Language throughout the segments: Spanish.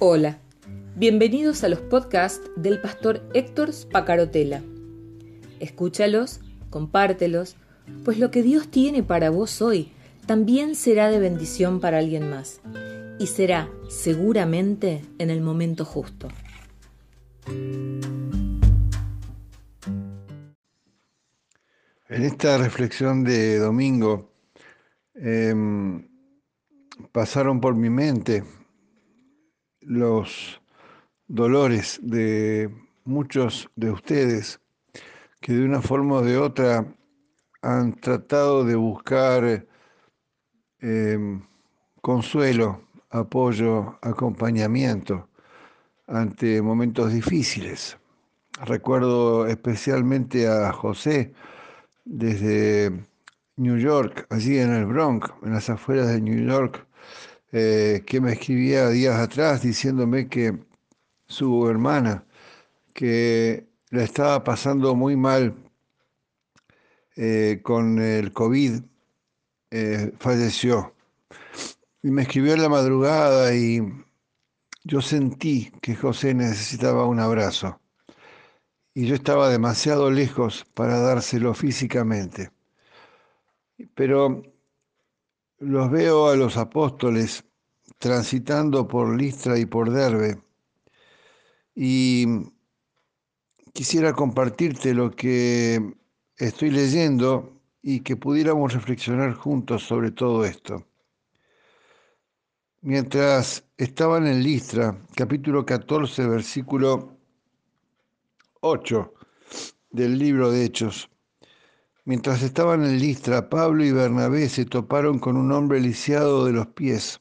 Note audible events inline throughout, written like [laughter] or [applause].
Hola, bienvenidos a los podcasts del pastor Héctor Spacarotela. Escúchalos, compártelos, pues lo que Dios tiene para vos hoy también será de bendición para alguien más y será seguramente en el momento justo. En esta reflexión de domingo em, pasaron por mi mente los dolores de muchos de ustedes que de una forma o de otra han tratado de buscar em, consuelo, apoyo, acompañamiento ante momentos difíciles. Recuerdo especialmente a José desde New York, allí en el Bronx, en las afueras de New York, eh, que me escribía días atrás diciéndome que su hermana, que la estaba pasando muy mal eh, con el COVID, eh, falleció. Y me escribió en la madrugada y yo sentí que José necesitaba un abrazo. Y yo estaba demasiado lejos para dárselo físicamente. Pero los veo a los apóstoles transitando por Listra y por Derbe y quisiera compartirte lo que estoy leyendo y que pudiéramos reflexionar juntos sobre todo esto. Mientras estaban en Listra, capítulo 14, versículo 8 del libro de Hechos, Mientras estaban en Listra, Pablo y Bernabé se toparon con un hombre lisiado de los pies.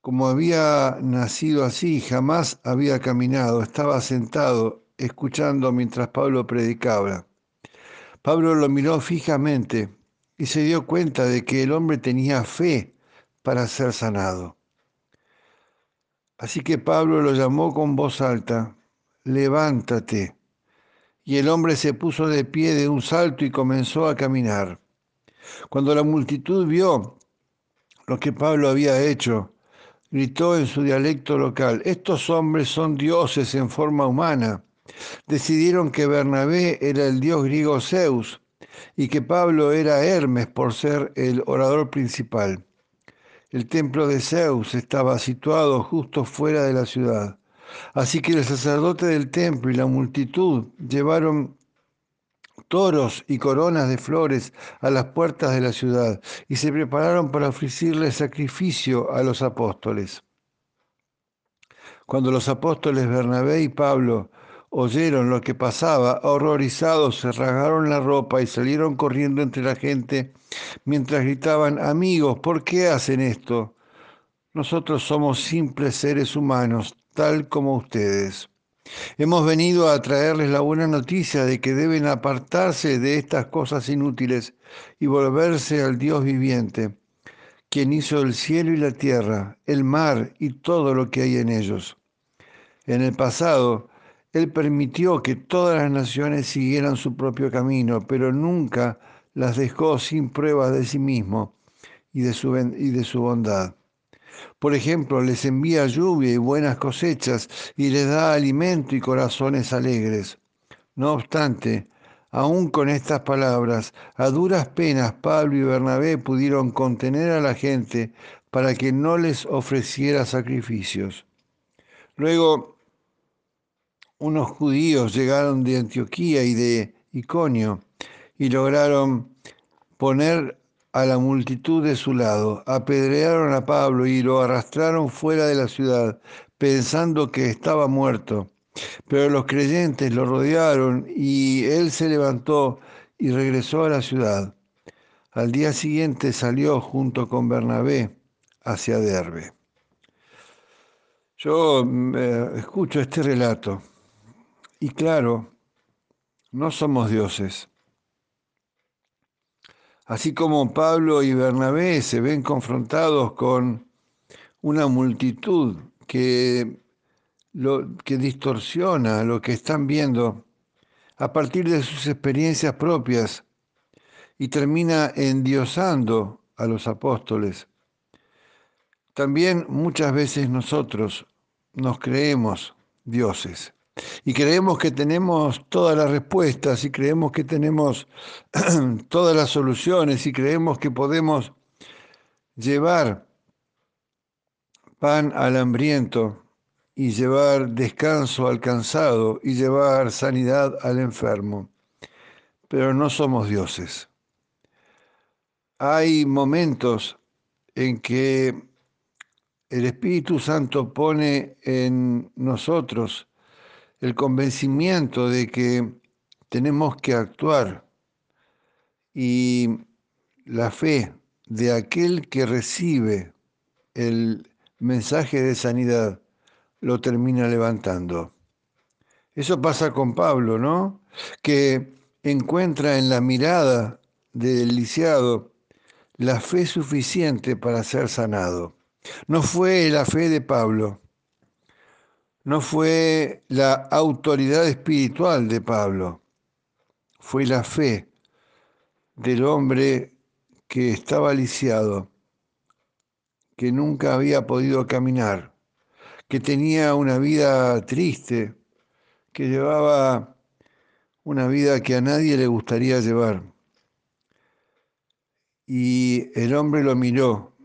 Como había nacido así, jamás había caminado, estaba sentado, escuchando mientras Pablo predicaba. Pablo lo miró fijamente y se dio cuenta de que el hombre tenía fe para ser sanado. Así que Pablo lo llamó con voz alta, levántate y el hombre se puso de pie de un salto y comenzó a caminar. Cuando la multitud vio lo que Pablo había hecho, gritó en su dialecto local, estos hombres son dioses en forma humana. Decidieron que Bernabé era el dios griego Zeus y que Pablo era Hermes por ser el orador principal. El templo de Zeus estaba situado justo fuera de la ciudad. Así que el sacerdote del templo y la multitud llevaron toros y coronas de flores a las puertas de la ciudad y se prepararon para ofrecerle sacrificio a los apóstoles. Cuando los apóstoles Bernabé y Pablo oyeron lo que pasaba, horrorizados se rasgaron la ropa y salieron corriendo entre la gente mientras gritaban, amigos, ¿por qué hacen esto? Nosotros somos simples seres humanos, tal como ustedes. Hemos venido a traerles la buena noticia de que deben apartarse de estas cosas inútiles y volverse al Dios viviente, quien hizo el cielo y la tierra, el mar y todo lo que hay en ellos. En el pasado, Él permitió que todas las naciones siguieran su propio camino, pero nunca las dejó sin pruebas de sí mismo y de su, y de su bondad. Por ejemplo, les envía lluvia y buenas cosechas y les da alimento y corazones alegres. No obstante, aún con estas palabras, a duras penas Pablo y Bernabé pudieron contener a la gente para que no les ofreciera sacrificios. Luego, unos judíos llegaron de Antioquía y de Iconio y lograron poner a la multitud de su lado, apedrearon a Pablo y lo arrastraron fuera de la ciudad, pensando que estaba muerto. Pero los creyentes lo rodearon y él se levantó y regresó a la ciudad. Al día siguiente salió junto con Bernabé hacia Derbe. Yo eh, escucho este relato y claro, no somos dioses. Así como Pablo y Bernabé se ven confrontados con una multitud que, que distorsiona lo que están viendo a partir de sus experiencias propias y termina endiosando a los apóstoles. También muchas veces nosotros nos creemos dioses y creemos que tenemos todas las respuestas y creemos que tenemos [clears throat] todas las soluciones y creemos que podemos llevar pan al hambriento y llevar descanso al cansado y llevar sanidad al enfermo. Pero no somos dioses. Hay momentos en que el Espíritu Santo pone en nosotros el convencimiento de que tenemos que actuar y la fe de aquel que recibe el mensaje de sanidad lo termina levantando. Eso pasa con Pablo, ¿no? Que encuentra en la mirada del lisiado la fe suficiente para ser sanado. No fue la fe de Pablo, no fue la autoridad espiritual de Pablo, fue la fe del hombre que estaba lisiado, que nunca había podido caminar, que tenía una vida triste, que llevaba una vida que a nadie le gustaría llevar. Y el hombre lo miró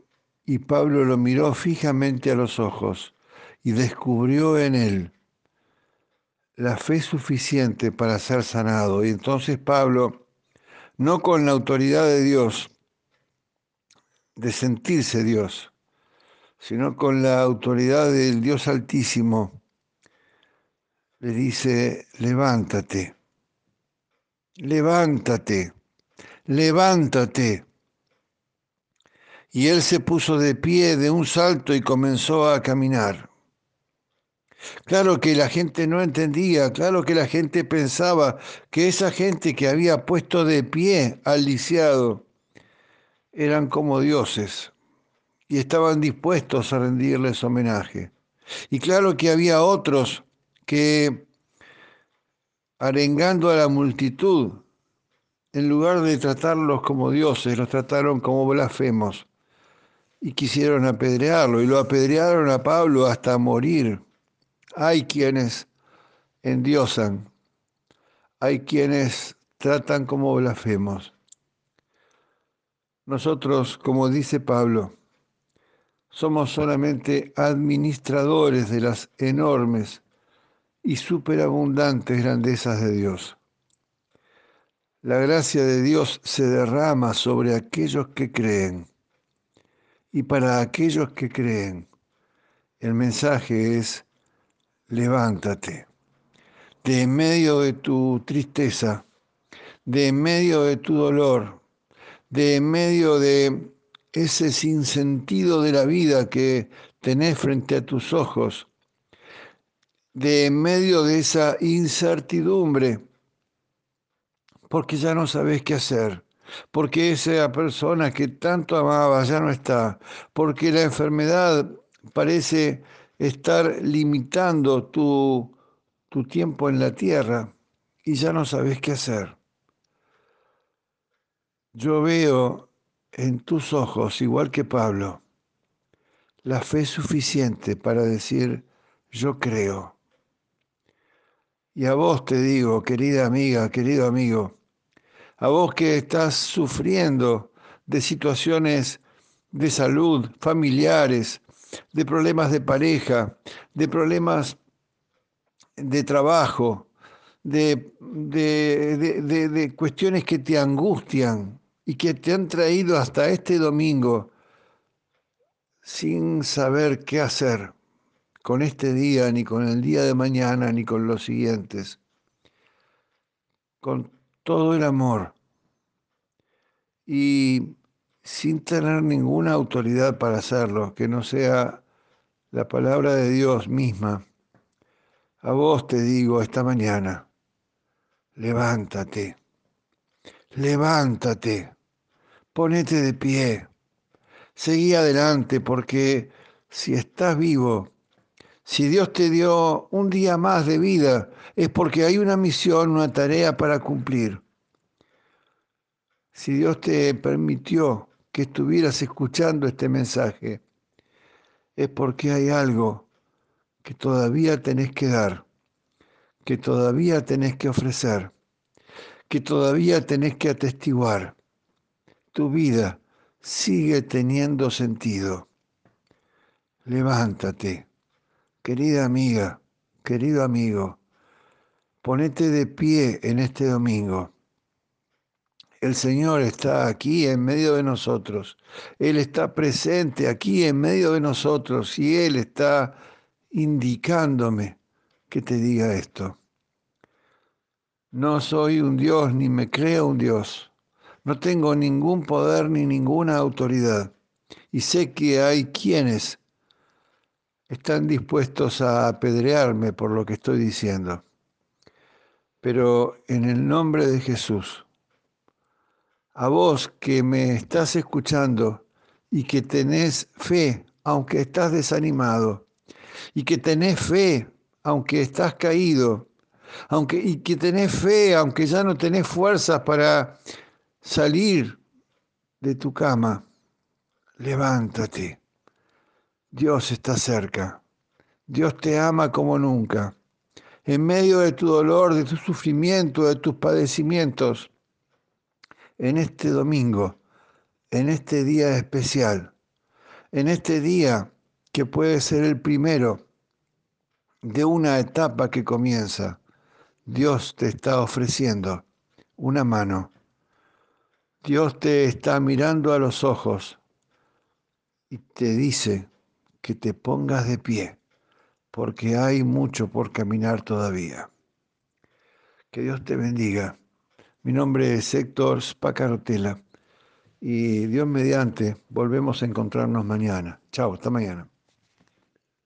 y Pablo lo miró fijamente a los ojos y descubrió en él la fe suficiente para ser sanado. Y entonces Pablo, no con la autoridad de Dios, de sentirse Dios, sino con la autoridad del Dios Altísimo, le dice, levántate, levántate, levántate. Y él se puso de pie de un salto y comenzó a caminar. Claro que la gente no entendía, claro que la gente pensaba que esa gente que había puesto de pie al lisiado eran como dioses y estaban dispuestos a rendirles homenaje. Y claro que había otros que, arengando a la multitud, en lugar de tratarlos como dioses, los trataron como blasfemos y quisieron apedrearlo y lo apedrearon a Pablo hasta morir. Hay quienes endiosan, hay quienes tratan como blasfemos. Nosotros, como dice Pablo, somos solamente administradores de las enormes y superabundantes grandezas de Dios. La gracia de Dios se derrama sobre aquellos que creen y para aquellos que creen, el mensaje es, levántate. De en medio de tu tristeza, de en medio de tu dolor, de en medio de ese sinsentido de la vida que tenés frente a tus ojos, de en medio de esa incertidumbre, porque ya no sabes qué hacer, porque esa persona que tanto amaba ya no está, porque la enfermedad parece estar limitando tu, tu tiempo en la tierra y ya no sabes qué hacer. Yo veo en tus ojos, igual que Pablo, la fe suficiente para decir, yo creo. Y a vos te digo, querida amiga, querido amigo, a vos que estás sufriendo de situaciones de salud, familiares, de problemas de pareja, de problemas de trabajo, de, de, cuestiones que te angustian y que te han traído hasta este domingo sin saber qué hacer con este día, ni con el día de mañana, ni con los siguientes. Con todo el amor y sin tener ninguna autoridad para hacerlo, que no sea la palabra de Dios misma. A vos te digo esta mañana, levántate, levántate, ponete de pie, seguí adelante porque si estás vivo, si Dios te dio un día más de vida, es porque hay una misión, una tarea para cumplir. Si Dios te permitió que estuvieras escuchando este mensaje, es porque hay algo que todavía tenés que dar, que todavía tenés que ofrecer, que todavía tenés que atestiguar. Tu vida sigue teniendo sentido. Levántate, querida amiga, querido amigo, ponete de pie en este domingo. El Señor está aquí en medio de nosotros. Él está presente aquí en medio de nosotros y Él está indicándome que te diga esto. No soy un Dios ni me creo un Dios. No tengo ningún poder ni ninguna autoridad. Y sé que hay quienes están dispuestos a apedrearme por lo que estoy diciendo. Pero en el nombre de Jesús, a vos que me estás escuchando y que tenés fe, aunque estás desanimado, y que tenés fe, aunque estás caído, aunque, y que tenés fe, aunque ya no tenés fuerzas para salir de tu cama, levántate. Dios está cerca. Dios te ama como nunca. En medio de tu dolor, de tu sufrimiento, de tus padecimientos, en este domingo, en este día especial, en este día que puede ser el primero de una etapa que comienza, Dios te está ofreciendo una mano. Dios te está mirando a los ojos y te dice que te pongas de pie, porque hay mucho por caminar todavía. Que Dios te bendiga. Mi nombre es Héctor Spacarotela y Dios mediante volvemos a encontrarnos mañana. Chao, hasta mañana.